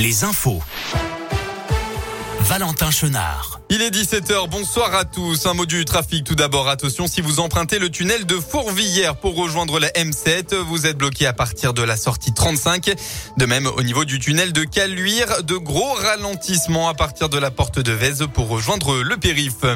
les infos. Valentin Chenard. Il est 17h, bonsoir à tous. Un mot du trafic tout d'abord. Attention, si vous empruntez le tunnel de Fourvière pour rejoindre la M7, vous êtes bloqué à partir de la sortie 35. De même, au niveau du tunnel de Caluire, de gros ralentissements à partir de la porte de Vèze pour rejoindre le périph'.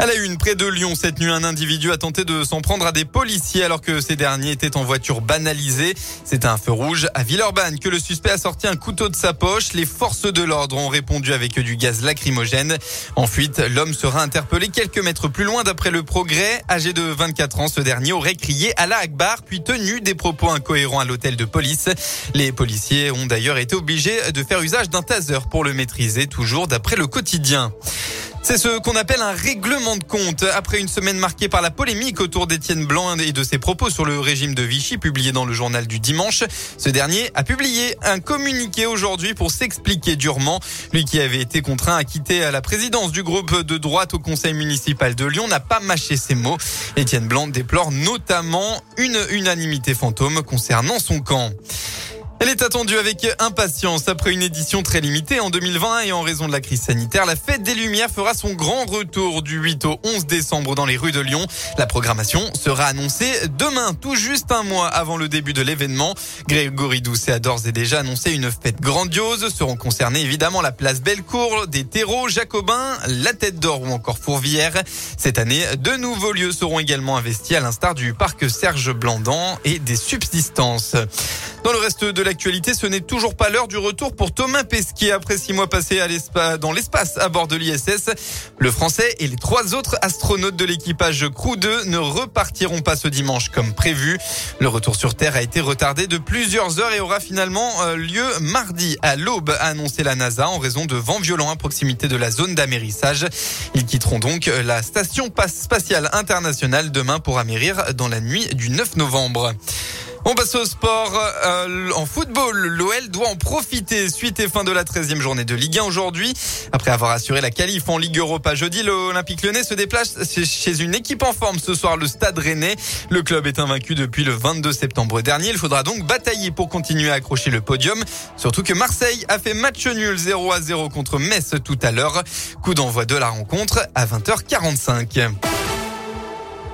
À la une, près de Lyon, cette nuit, un individu a tenté de s'en prendre à des policiers alors que ces derniers étaient en voiture banalisée. C'est un feu rouge à Villeurbanne que le suspect a sorti un couteau de sa poche. Les forces de l'ordre ont répondu avec du gaz lacrymogène. En fuite, l'homme sera interpellé quelques mètres plus loin d'après le progrès. Âgé de 24 ans, ce dernier aurait crié à la Akbar puis tenu des propos incohérents à l'hôtel de police. Les policiers ont d'ailleurs été obligés de faire usage d'un taser pour le maîtriser, toujours d'après le quotidien. C'est ce qu'on appelle un règlement de compte. Après une semaine marquée par la polémique autour d'Étienne Blanc et de ses propos sur le régime de Vichy publié dans le journal du dimanche, ce dernier a publié un communiqué aujourd'hui pour s'expliquer durement. Lui qui avait été contraint à quitter la présidence du groupe de droite au conseil municipal de Lyon n'a pas mâché ses mots. Étienne Blanc déplore notamment une unanimité fantôme concernant son camp. Elle est attendue avec impatience après une édition très limitée en 2020 et en raison de la crise sanitaire. La fête des Lumières fera son grand retour du 8 au 11 décembre dans les rues de Lyon. La programmation sera annoncée demain, tout juste un mois avant le début de l'événement. Grégory Doucet a d'ores et déjà annoncé une fête grandiose. Seront concernés évidemment la place Bellecour, des terreaux, Jacobins, la Tête d'Or ou encore Fourvière. Cette année, de nouveaux lieux seront également investis à l'instar du parc Serge Blandan et des subsistances. Dans le reste de l'actualité, ce n'est toujours pas l'heure du retour pour Thomas Pesquet après six mois passés dans l'espace à bord de l'ISS. Le Français et les trois autres astronautes de l'équipage Crew 2 ne repartiront pas ce dimanche comme prévu. Le retour sur Terre a été retardé de plusieurs heures et aura finalement euh, lieu mardi à l'aube, a annoncé la NASA en raison de vents violents à proximité de la zone d'amérissage. Ils quitteront donc euh, la station spatiale internationale demain pour amérir dans la nuit du 9 novembre. On passe au sport. Euh, en football, l'OL doit en profiter suite et fin de la 13e journée de Ligue 1 aujourd'hui. Après avoir assuré la qualif en Ligue Europa jeudi, l'Olympique Lyonnais se déplace chez une équipe en forme ce soir, le Stade Rennais. Le club est invaincu depuis le 22 septembre dernier. Il faudra donc batailler pour continuer à accrocher le podium. Surtout que Marseille a fait match nul 0 à 0 contre Metz tout à l'heure. Coup d'envoi de la rencontre à 20h45.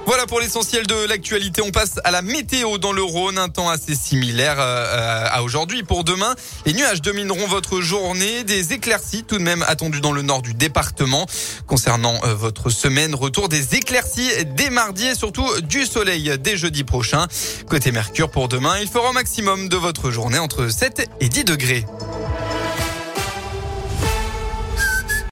Voilà pour l'essentiel de l'actualité. On passe à la météo dans le Rhône. Un temps assez similaire euh, à aujourd'hui. Pour demain, les nuages domineront votre journée. Des éclaircies tout de même attendues dans le nord du département. Concernant euh, votre semaine, retour des éclaircies dès mardi et surtout du soleil dès jeudi prochain. Côté Mercure pour demain, il fera au maximum de votre journée entre 7 et 10 degrés.